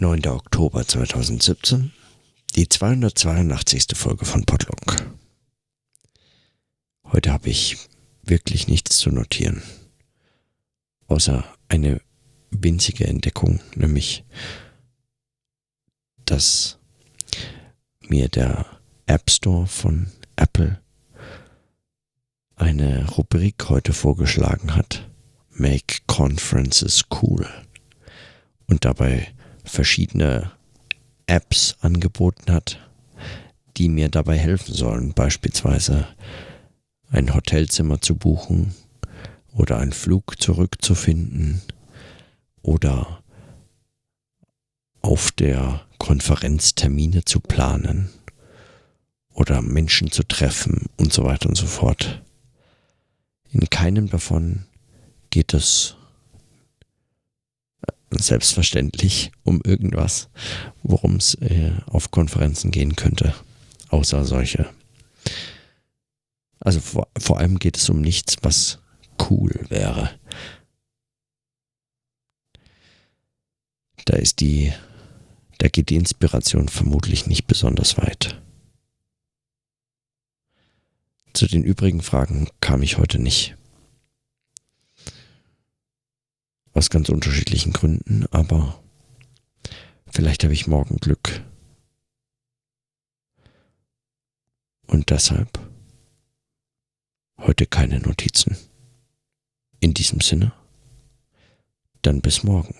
9. Oktober 2017, die 282. Folge von Podlog. Heute habe ich wirklich nichts zu notieren, außer eine winzige Entdeckung, nämlich, dass mir der App Store von Apple eine Rubrik heute vorgeschlagen hat, Make Conferences Cool. Und dabei verschiedene Apps angeboten hat, die mir dabei helfen sollen, beispielsweise ein Hotelzimmer zu buchen oder einen Flug zurückzufinden oder auf der Konferenz Termine zu planen oder Menschen zu treffen und so weiter und so fort. In keinem davon geht es selbstverständlich um irgendwas, worum es äh, auf Konferenzen gehen könnte, außer solche. Also vor, vor allem geht es um nichts, was cool wäre. Da ist die, da geht die Inspiration vermutlich nicht besonders weit. Zu den übrigen Fragen kam ich heute nicht. Aus ganz unterschiedlichen Gründen, aber vielleicht habe ich morgen Glück. Und deshalb heute keine Notizen. In diesem Sinne, dann bis morgen.